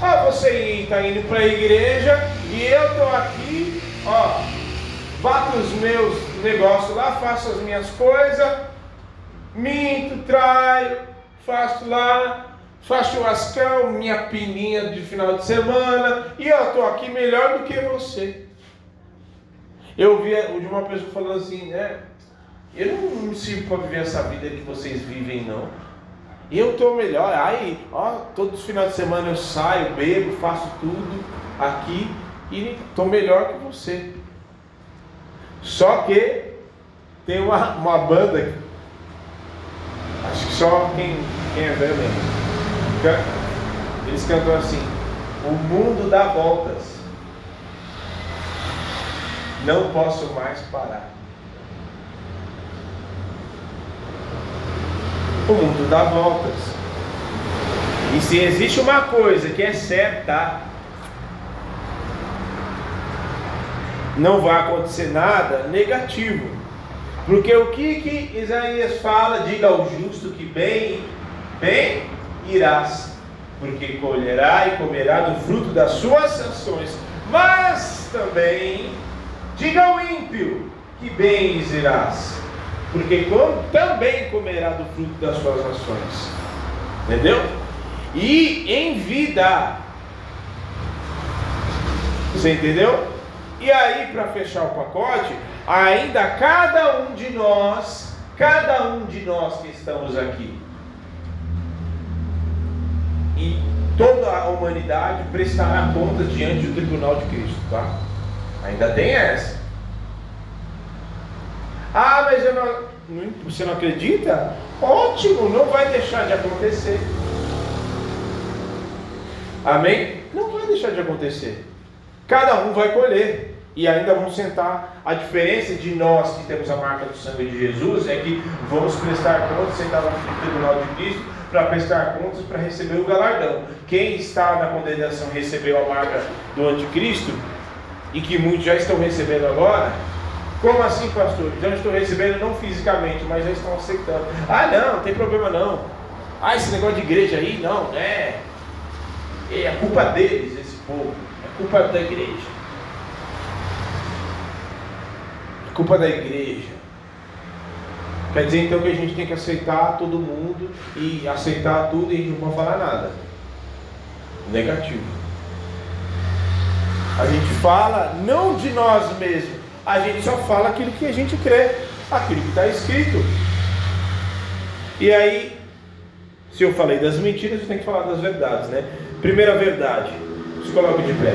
ó, você está indo para a igreja e eu estou aqui, ó, bato os meus negócios lá, faço as minhas coisas, minto, traio, faço lá, faz churrascão, minha pininha de final de semana, e eu estou aqui melhor do que você. Eu vi de uma pessoa falando assim, né? Eu não sirvo para viver essa vida que vocês vivem, não. Eu estou melhor. Aí, ó, todos os finais de semana eu saio, bebo, faço tudo aqui e estou melhor que você. Só que tem uma, uma banda, acho que só quem, quem é velho mesmo. Eles cantam assim: O mundo dá voltas. Não posso mais parar. O mundo dá voltas. E se existe uma coisa que é certa, não vai acontecer nada negativo. Porque o que, que Isaías fala? Diga ao justo que bem, bem irás, porque colherá e comerá do fruto das suas ações. Mas também diga ao ímpio que bem irás, porque também comerá do fruto das suas ações. Entendeu? E em vida. Você entendeu? E aí, para fechar o pacote, ainda cada um de nós, cada um de nós que estamos aqui, e toda a humanidade prestará contas diante do tribunal de Cristo, tá? Ainda tem essa. Ah, mas eu não, você não acredita? Ótimo, não vai deixar de acontecer. Amém? Não vai deixar de acontecer. Cada um vai colher. E ainda vamos sentar. A diferença de nós que temos a marca do sangue de Jesus é que vamos prestar contas, sentar no tribunal de Cristo, para prestar contas para receber o galardão. Quem está na condenação recebeu a marca do anticristo, e que muitos já estão recebendo agora. Como assim, pastor? Já estou recebendo não fisicamente, mas já estão aceitando. Ah, não, não tem problema não. Ah, esse negócio de igreja aí, não, é. É culpa deles, esse povo. É culpa da igreja. culpa da igreja. Quer dizer então que a gente tem que aceitar todo mundo e aceitar tudo e a gente não pode falar nada. Negativo. A gente fala não de nós mesmos, a gente só fala aquilo que a gente crê, aquilo que está escrito. E aí, se eu falei das mentiras, eu tenho que falar das verdades, né? Primeira verdade, se coloque de pé.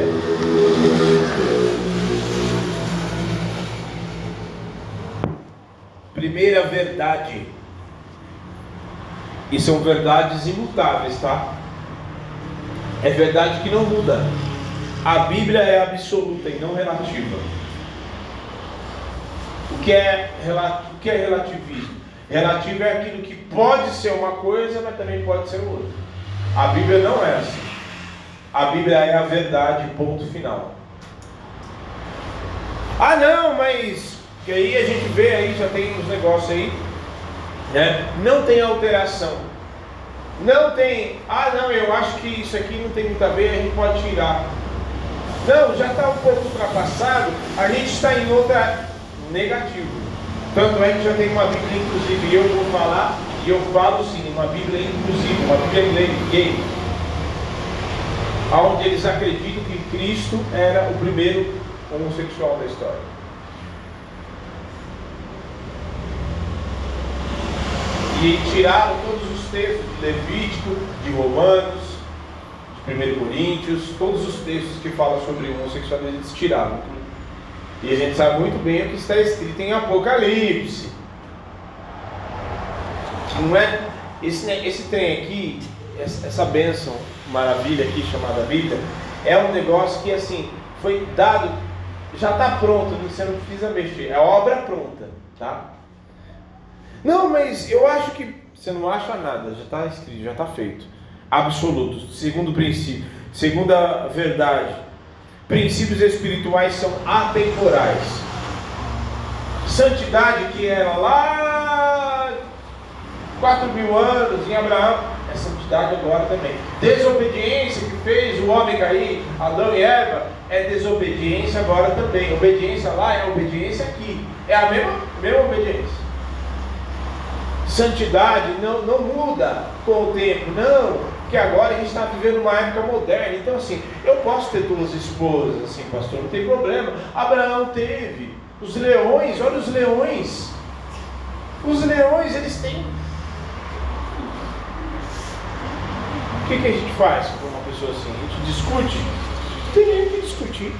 Primeira verdade. E são verdades imutáveis, tá? É verdade que não muda. A Bíblia é absoluta e não relativa. O que é, o que é relativismo? Relativo é aquilo que pode ser uma coisa, mas também pode ser outra. A Bíblia não é assim. A Bíblia é a verdade, ponto final. Ah, não, mas que aí a gente vê aí, já tem uns negócios aí, né? Não tem alteração. Não tem, ah não, eu acho que isso aqui não tem muito a ver, a gente pode tirar. Não, já está um pouco ultrapassado, a gente está em outra negativo. Tanto é que já tem uma Bíblia, inclusive, eu vou falar, e eu falo sim, uma Bíblia inclusive, uma Bíblia gay, onde eles acreditam que Cristo era o primeiro homossexual da história. E tiraram todos os textos de Levítico, de Romanos, de 1 Coríntios, todos os textos que falam sobre homossexualidade eles tiraram. E a gente sabe muito bem o que está escrito em Apocalipse. Não é esse, esse trem aqui, essa bênção maravilha aqui chamada Bíblia, é um negócio que assim foi dado, já está pronto, você não precisa mexer, é obra pronta, tá? Não, mas eu acho que você não acha nada, já está escrito, já está feito. Absoluto. Segundo princípio, segunda verdade, princípios espirituais são atemporais. Santidade que era lá quatro mil anos em Abraão, é santidade agora também. Desobediência que fez o homem cair, Adão e Eva, é desobediência agora também. Obediência lá é obediência aqui. É a mesma, mesma obediência. Santidade não, não muda com o tempo, não. porque agora a gente está vivendo uma época moderna. Então, assim, eu posso ter duas esposas, assim, pastor, não tem problema. Abraão teve. Os leões, olha os leões. Os leões, eles têm. O que, que a gente faz com uma pessoa assim? A gente discute? Não tem nem que discutir.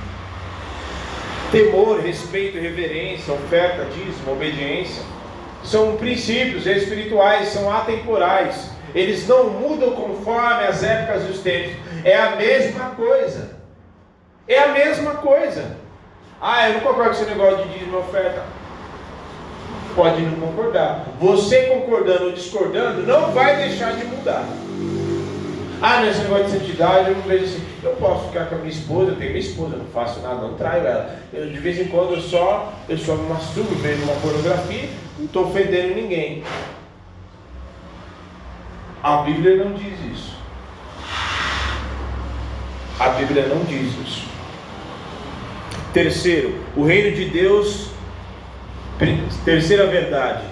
Temor, respeito, reverência, oferta, dízimo, obediência. São princípios espirituais, são atemporais. Eles não mudam conforme as épocas e os tempos. É a mesma coisa. É a mesma coisa. Ah, eu não concordo com esse negócio de dízimo oferta. Pode não concordar. Você concordando ou discordando não vai deixar de mudar. Ah, nesse negócio de santidade eu não vejo assim. Eu posso ficar com a minha esposa, eu tenho minha esposa, não faço nada, não traio ela. Eu, de vez em quando eu só, eu só me masturbo, vejo uma pornografia, não estou ofendendo ninguém. A Bíblia não diz isso. A Bíblia não diz isso. Terceiro, o reino de Deus. Terceira verdade: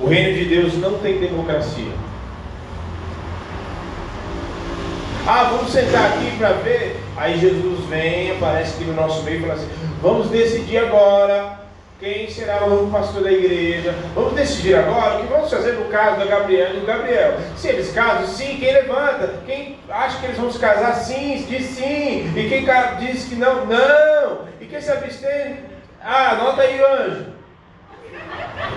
o reino de Deus não tem democracia. Ah, vamos sentar aqui para ver. Aí Jesus vem, aparece aqui no nosso meio e fala assim: vamos decidir agora quem será o novo pastor da igreja. Vamos decidir agora o que vamos fazer no caso da Gabriela e do Gabriel. Se eles casam, sim, quem levanta? Quem acha que eles vão se casar, sim, diz sim. E quem diz que não, não. E quem se abstém? Ah, anota aí, anjo.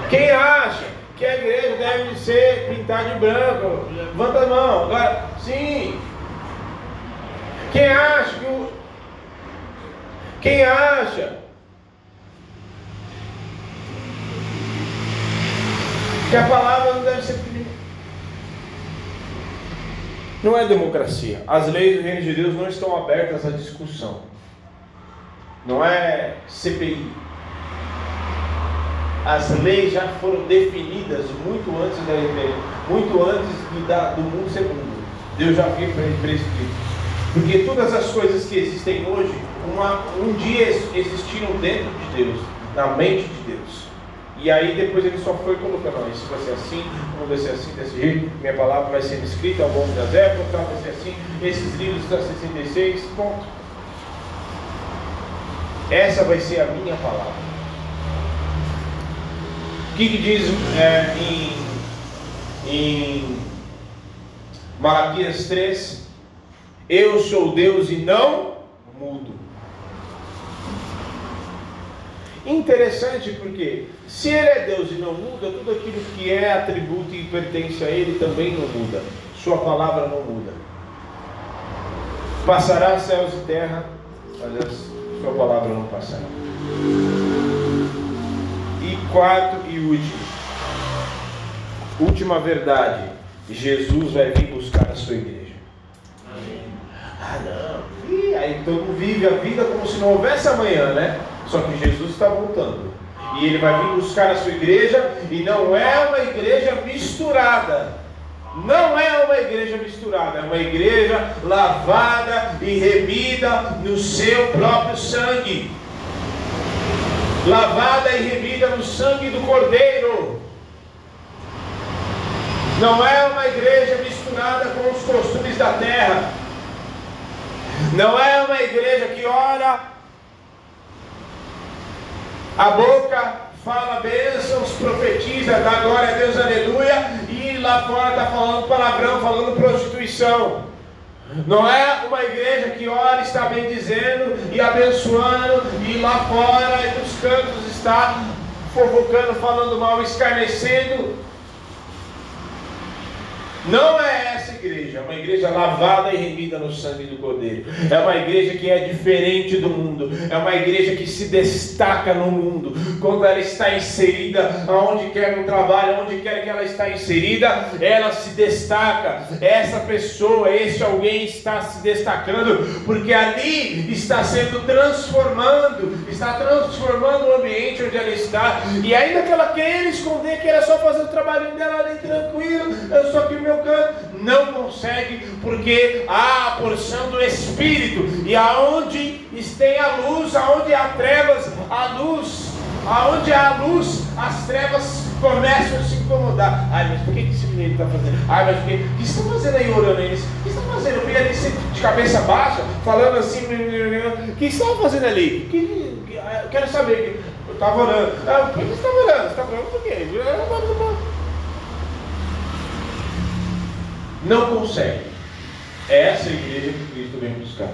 Quem acha que a igreja deve ser pintada de branco? Levanta a mão. Agora, sim. Quem acha que o. Quem acha que a palavra não deve ser. Não é democracia. As leis do reino de Deus não estão abertas à discussão. Não é CPI. As leis já foram definidas muito antes da muito antes da, do mundo segundo. Deus já havia prescrito. Porque todas as coisas que existem hoje, uma, um dia existiram dentro de Deus, na mente de Deus. E aí depois ele só foi colocando, não, isso vai ser assim, vai ser assim, desse jeito, minha palavra vai ser escrita ao longo das épocas, vai ser assim, esses livros da 66, ponto. Essa vai ser a minha palavra. O que, que diz é, em, em Malaquias 3? Eu sou Deus e não mudo. Interessante porque se ele é Deus e não muda, tudo aquilo que é atributo e pertence a ele também não muda. Sua palavra não muda. Passará céus e terra, mas sua palavra não passará. E quarto e último. Última verdade. Jesus vai vir buscar a sua igreja. Ah, não. E aí todo mundo vive a vida como se não houvesse amanhã, né? Só que Jesus está voltando. E ele vai vir buscar a sua igreja, e não é uma igreja misturada. Não é uma igreja misturada, é uma igreja lavada e remida no seu próprio sangue. Lavada e remida no sangue do Cordeiro. Não é uma igreja misturada com os costumes da terra. Não é uma igreja que ora, a boca fala bênçãos, profetiza, dá glória a Deus, aleluia, e lá fora está falando palavrão, falando prostituição. Não é uma igreja que ora, está bem dizendo e abençoando, e lá fora e nos cantos está fofocando, falando mal, escarnecendo. Não é essa igreja, é uma igreja lavada e remida no sangue do Cordeiro. É uma igreja que é diferente do mundo. É uma igreja que se destaca no mundo. Quando ela está inserida, aonde quer no trabalho, onde quer que ela está inserida, ela se destaca. Essa pessoa, esse alguém está se destacando, porque ali está sendo transformando, está transformando o ambiente onde ela está. E ainda que ela queira esconder que era só fazer o trabalho dela ali tranquilo, eu só que o meu canto, não consegue, porque há a porção do Espírito, e aonde tem a luz, aonde há trevas, a luz, aonde há luz, as trevas começam a se incomodar. Ai, mas por que esse menino está fazendo? Ai, mas por que? O que estão fazendo aí orando aí? O que estão fazendo? Eu ali de cabeça baixa, falando assim. O que estão fazendo ali? Que, que, eu quero saber. Eu estava orando. Ah, por que você estava orando? Você estava orando por quê? Não consegue. Essa é a igreja que Cristo vem buscar.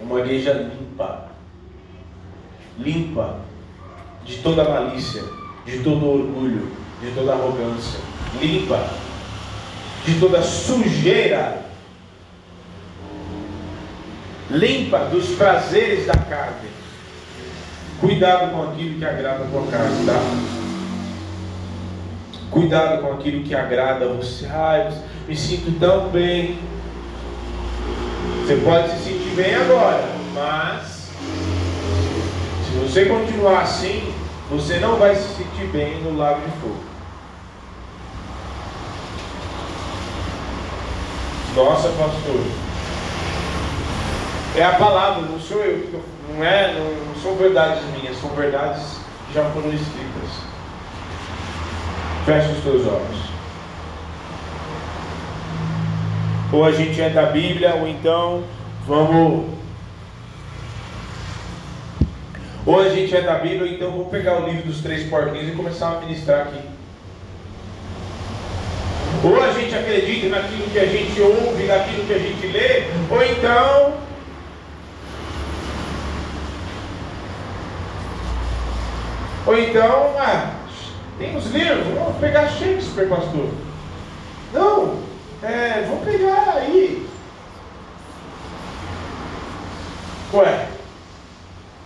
Uma igreja limpa. Limpa de toda malícia, de todo orgulho, de toda arrogância. Limpa de toda sujeira. Limpa dos prazeres da carne. Cuidado com aquilo que agrada a tua carne, tá? Cuidado com aquilo que agrada você. Ai, me sinto tão bem. Você pode se sentir bem agora, mas se você continuar assim, você não vai se sentir bem no lago de fogo. Nossa, pastor. É a palavra, não sou eu, não é, não, não são verdades minhas, são verdades que já foram escritas. Feche os teus olhos. Ou a gente é da Bíblia, ou então vamos Ou a gente é da Bíblia, ou então vou pegar o livro dos três porquinhos e começar a ministrar aqui. Ou a gente acredita naquilo que a gente ouve, naquilo que a gente lê, ou então. Ou então, ah, tem os livros, vamos pegar Shakespeare, pastor. Não, é, vamos pegar aí. Ué,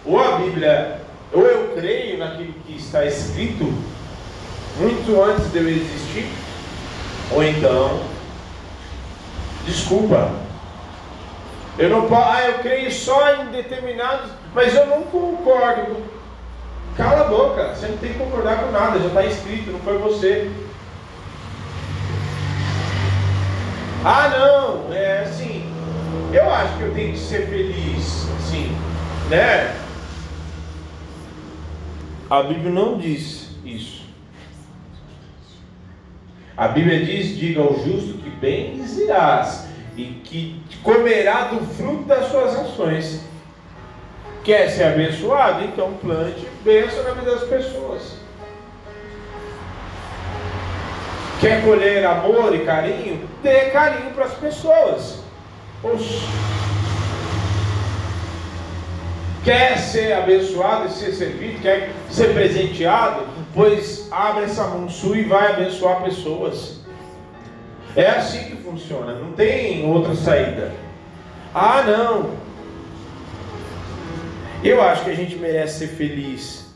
ou a Bíblia, ou eu creio naquilo que está escrito muito antes de eu existir, ou então, desculpa, eu não ah, eu creio só em determinados, mas eu não concordo. Cala a boca, você não tem que concordar com nada, já está escrito, não foi você. Ah, não, é assim, eu acho que eu tenho que ser feliz, assim, né? A Bíblia não diz isso. A Bíblia diz: diga ao justo que bem irás e que comerá do fruto das suas ações. Quer ser abençoado? Então plante bênção na vida das pessoas. Quer colher amor e carinho? Dê carinho para as pessoas. Oxi. Quer ser abençoado e ser servido, quer ser presenteado, pois abre essa mão sua e vai abençoar pessoas. É assim que funciona, não tem outra saída. Ah, não. Eu acho que a gente merece ser feliz.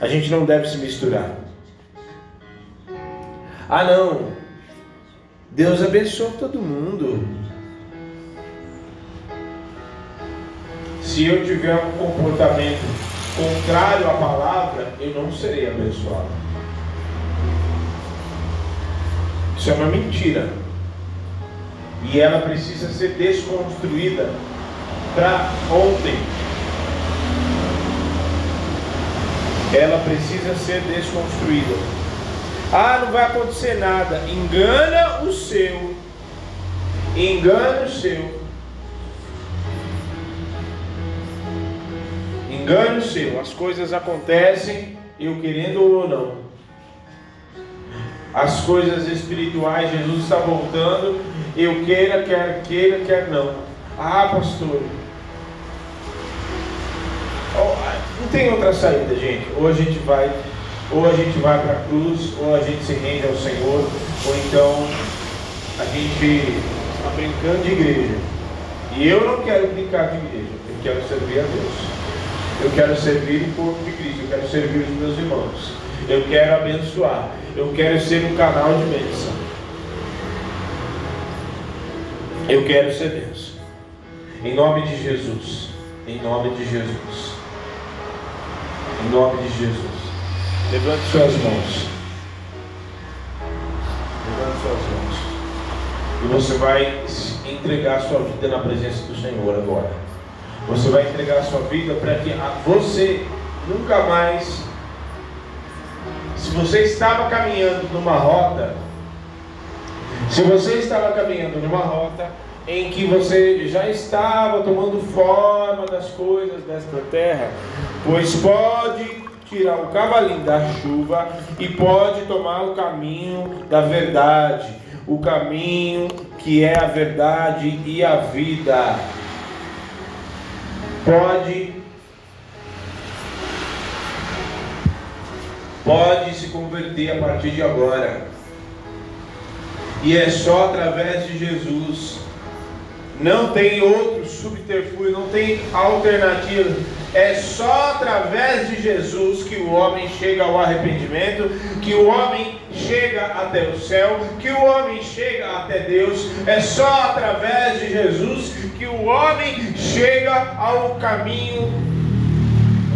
A gente não deve se misturar. Ah, não. Deus abençoa todo mundo. se eu tiver um comportamento contrário à palavra, eu não serei abençoado. Isso é uma mentira. E ela precisa ser desconstruída para ontem. Ela precisa ser desconstruída. Ah, não vai acontecer nada. Engana o seu. Engana o seu engano seu, as coisas acontecem, eu querendo ou não. As coisas espirituais, Jesus está voltando, eu queira, quer queira, quer não. Ah, pastor. Não tem outra saída, gente. Ou a gente vai, ou a gente vai para a cruz, ou a gente se rende ao Senhor, ou então a gente está brincando de igreja. E eu não quero brincar de igreja, eu quero servir a Deus. Eu quero servir o corpo de Cristo, eu quero servir os meus irmãos. Eu quero abençoar. Eu quero ser um canal de bênção. Eu quero ser bênção. Em nome de Jesus. Em nome de Jesus. Em nome de Jesus. Levante suas mãos. Levante suas mãos. E você vai entregar sua vida na presença do Senhor agora. Você vai entregar sua vida para que você nunca mais Se você estava caminhando numa rota, se você estava caminhando numa rota em que você já estava tomando forma das coisas desta terra, pois pode tirar o cavalinho da chuva e pode tomar o caminho da verdade, o caminho que é a verdade e a vida. Pode pode se converter a partir de agora. E é só através de Jesus. Não tem outro subterfúgio, não tem alternativa. É só através de Jesus que o homem chega ao arrependimento, que o homem chega até o céu, que o homem chega até Deus. É só através de Jesus que o homem chega ao caminho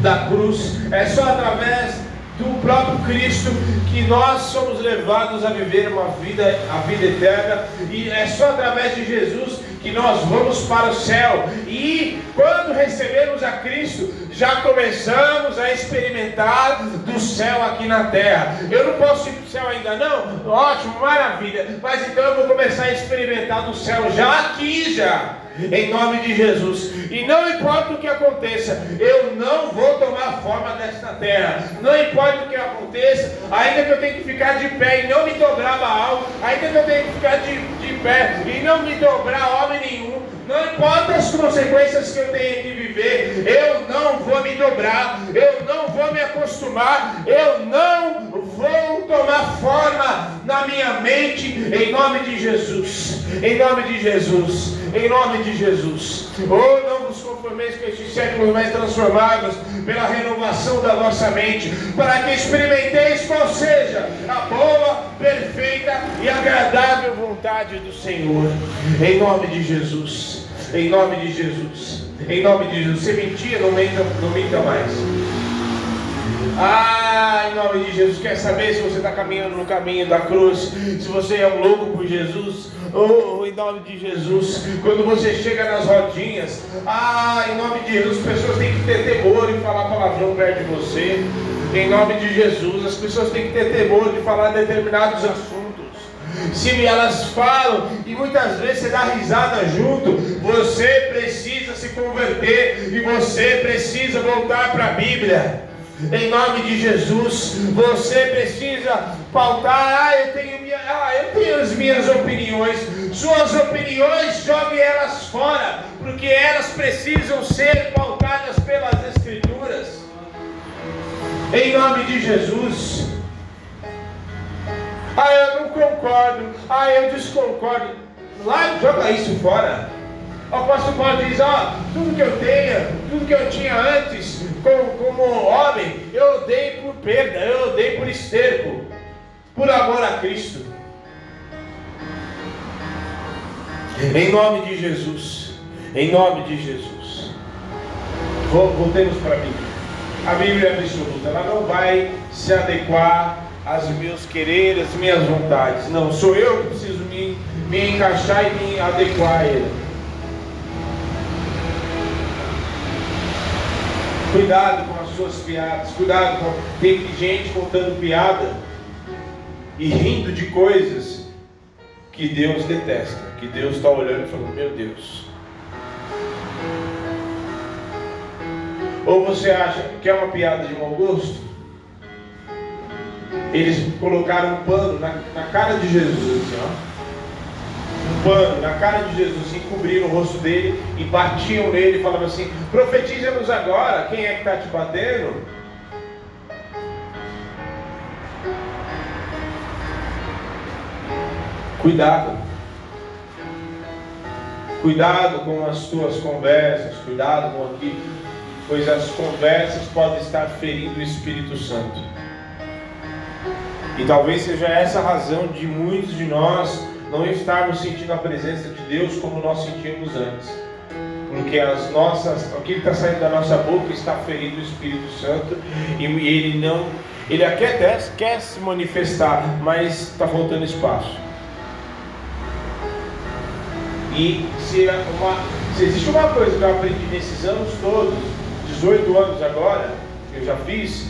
da cruz. É só através do próprio Cristo que nós somos levados a viver uma vida, a vida eterna, e é só através de Jesus que nós vamos para o céu. E quando recebemos a Cristo, já começamos a experimentar do céu aqui na terra. Eu não posso ir para o céu ainda, não? Ótimo, maravilha. Mas então eu vou começar a experimentar do céu já aqui já em nome de Jesus. E não importa o que aconteça, eu não vou tomar forma desta terra. Não importa o que aconteça, ainda que eu tenha que ficar de pé e não me dobrar Baal, ainda que eu tenha que ficar de, de pé e não me dobrar homem nenhum, não importa as consequências que eu tenha que viver, eu não vou me dobrar, eu não vou me acostumar, eu não vou tomar forma na minha mente, em nome de Jesus. Em nome de Jesus. Em nome de Jesus. Oh, não vos conformeis com estes séculos mais transformados pela renovação da vossa mente, para que experimenteis qual seja a boa, perfeita e agradável vontade do Senhor. Em nome de Jesus. Em nome de Jesus. Em nome de Jesus. Se mentir, não minta, não minta mais. Ah, em nome de Jesus, quer saber se você está caminhando no caminho da cruz, se você é um louco por Jesus, oh, em nome de Jesus, quando você chega nas rodinhas, ah, em nome de Jesus, as pessoas têm que ter temor e falar palavrão perto de você, em nome de Jesus, as pessoas têm que ter temor de falar determinados assuntos. Se elas falam e muitas vezes você dá risada junto, você precisa se converter e você precisa voltar para a Bíblia. Em nome de Jesus, você precisa pautar. Ah, eu tenho, minha, ah, eu tenho as minhas opiniões. Suas opiniões, jogue elas fora, porque elas precisam ser pautadas pelas Escrituras. Em nome de Jesus. Ah, eu não concordo. Ah, eu desconcordo. Lá, joga isso fora. O apóstolo Paulo diz: Ó, tudo que eu tenho, tudo que eu tinha antes, como, como homem, eu dei por perda, eu dei por esterco, por amor a Cristo. Em nome de Jesus, em nome de Jesus. Voltemos para a Bíblia. A Bíblia é absoluta, ela não vai se adequar aos meus quereres, às minhas vontades. Não, sou eu que preciso me, me encaixar e me adequar a ele. Cuidado com as suas piadas. Cuidado com. Tem gente contando piada e rindo de coisas que Deus detesta. Que Deus está olhando e falando: Meu Deus. Ou você acha que é uma piada de mau gosto? Eles colocaram um pano na, na cara de Jesus, assim, ó pano na cara de Jesus e cobriram o rosto dele e batiam nele e falavam assim: profetiza-nos agora, quem é que está te batendo? Cuidado. Cuidado com as tuas conversas, cuidado com aquilo, pois as conversas podem estar ferindo o Espírito Santo. E talvez seja essa a razão de muitos de nós não estarmos sentindo a presença de Deus como nós sentíamos antes. Porque as nossas, o que está saindo da nossa boca está ferindo o Espírito Santo e ele não, ele até quer se manifestar, mas está faltando espaço. E se, uma, se existe uma coisa que eu aprendi nesses anos todos, 18 anos agora, eu já fiz,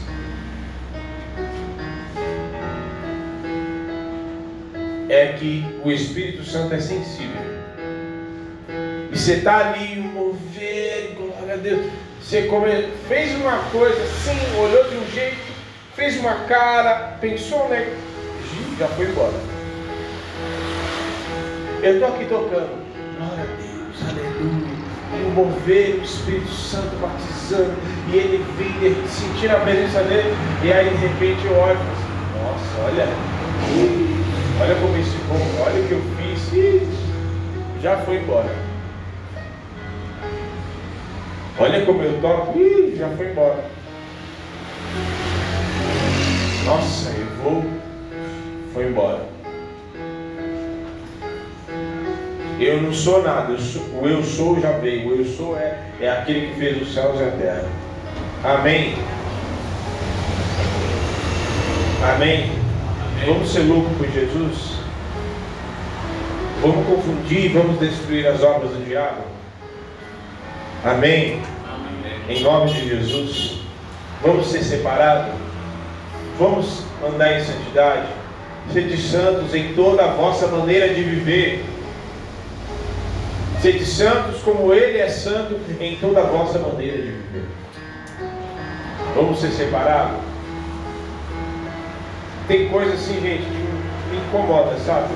é que o Espírito Santo é sensível. E você está ali, mover, glória a Deus. Você come, fez uma coisa assim, olhou de um jeito, fez uma cara, pensou, né? Já foi embora. Eu estou aqui tocando. Glória a Deus, aleluia. E o mover o Espírito Santo batizando. E ele vir sentir a presença dele. E aí de repente eu olho e falo assim, nossa, olha. Olha como esse povo, olha o que eu fiz. E já foi embora. Olha como eu toco, Ih, já foi embora. Nossa, eu vou, foi embora. Eu não sou nada, eu sou, o eu sou já veio. O eu sou é, é aquele que fez os céus e a terra. Amém. Amém. Vamos ser loucos por Jesus? Vamos confundir, vamos destruir as obras do diabo? Amém? Em nome de Jesus. Vamos ser separados. Vamos andar em santidade. Sede santos em toda a vossa maneira de viver. Sede santos como Ele é santo em toda a vossa maneira de viver. Vamos ser separados. Tem coisa assim, gente, que me incomoda, sabe?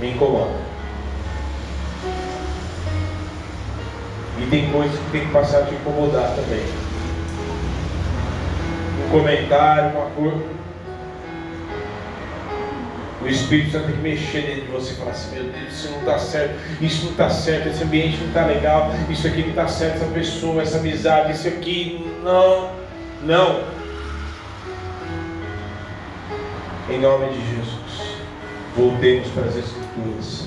Me incomoda. E tem coisas que tem que passar a te incomodar também. Um comentário, uma cor. O Espírito Santo tem que mexer dentro de você e falar assim, meu Deus, isso não está certo, isso não está certo, esse ambiente não está legal, isso aqui não está certo, essa pessoa, essa amizade, isso aqui, não, não. Em nome de Jesus, voltemos para as Escrituras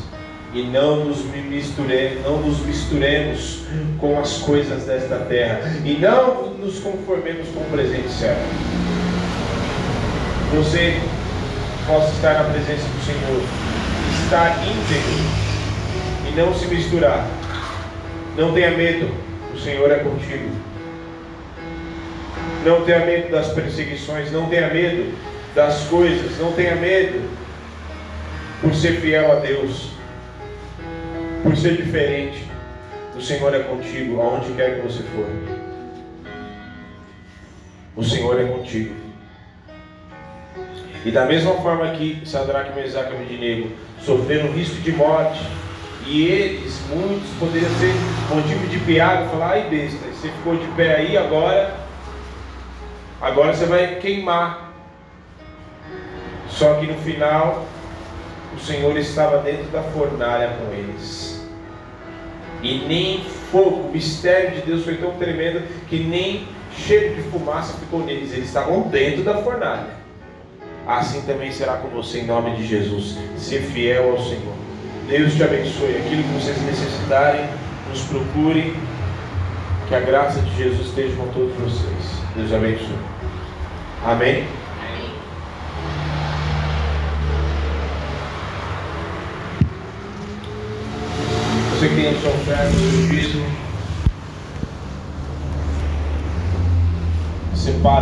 e não nos misturemos, não nos misturemos com as coisas desta terra e não nos conformemos com o presente certo. Você possa estar na presença do Senhor, estar íntegro e não se misturar. Não tenha medo, o Senhor é contigo. Não tenha medo das perseguições, não tenha medo das coisas, não tenha medo por ser fiel a Deus por ser diferente. O Senhor é contigo aonde quer que você for. O Senhor é contigo. E da mesma forma que Sadraque, Mesaque e Abednego sofreram risco de morte, e eles, muitos, poderiam ser motivo de piada, falar, ai besta, você ficou de pé aí agora, agora você vai queimar. Só que no final, o Senhor estava dentro da fornalha com eles. E nem fogo, o mistério de Deus foi tão tremendo que nem cheiro de fumaça ficou neles, eles estavam dentro da fornalha. Assim também será com você em nome de Jesus. Ser fiel ao Senhor. Deus te abençoe. Aquilo que vocês necessitarem, nos procurem. Que a graça de Jesus esteja com todos vocês. Deus abençoe. Amém. Você que a não são fracos no juízo, separa.